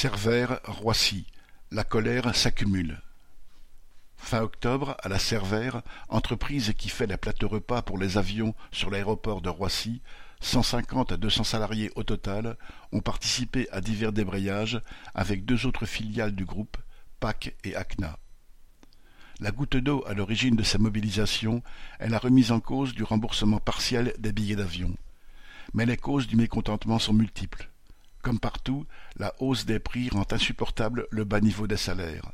Cervère, Roissy, la colère s'accumule. Fin octobre, à la Cervère, entreprise qui fait la plate-repas pour les avions sur l'aéroport de Roissy, cent cinquante à deux cents salariés au total ont participé à divers débrayages avec deux autres filiales du groupe, PAC et ACNA. La goutte d'eau à l'origine de ces mobilisations est la remise en cause du remboursement partiel des billets d'avion. Mais les causes du mécontentement sont multiples. Comme partout, la hausse des prix rend insupportable le bas niveau des salaires.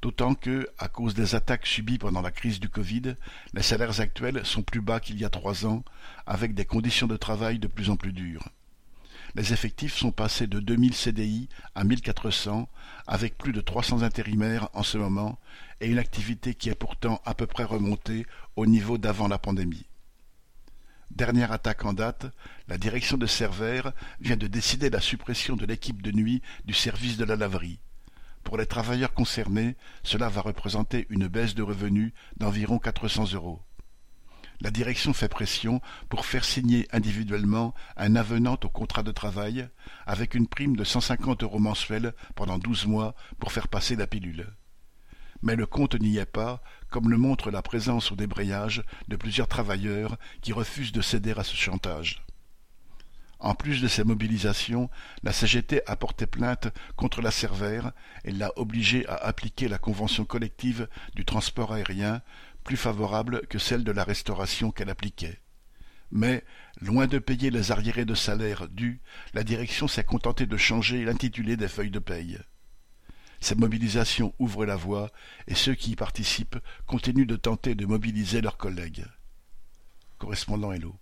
D'autant que, à cause des attaques subies pendant la crise du Covid, les salaires actuels sont plus bas qu'il y a trois ans, avec des conditions de travail de plus en plus dures. Les effectifs sont passés de 2000 CDI à 1400, avec plus de 300 intérimaires en ce moment, et une activité qui est pourtant à peu près remontée au niveau d'avant la pandémie. Dernière attaque en date, la direction de Cervère vient de décider la suppression de l'équipe de nuit du service de la laverie. Pour les travailleurs concernés, cela va représenter une baisse de revenus d'environ 400 euros. La direction fait pression pour faire signer individuellement un avenant au contrat de travail avec une prime de 150 euros mensuels pendant 12 mois pour faire passer la pilule mais le compte n'y est pas, comme le montre la présence au débrayage de plusieurs travailleurs qui refusent de céder à ce chantage. En plus de ces mobilisations, la CGT a porté plainte contre la Cervère et l'a obligée à appliquer la convention collective du transport aérien, plus favorable que celle de la restauration qu'elle appliquait. Mais, loin de payer les arriérés de salaire dus, la direction s'est contentée de changer l'intitulé des feuilles de paye. Ces mobilisations ouvrent la voie et ceux qui y participent continuent de tenter de mobiliser leurs collègues. Correspondant Hello.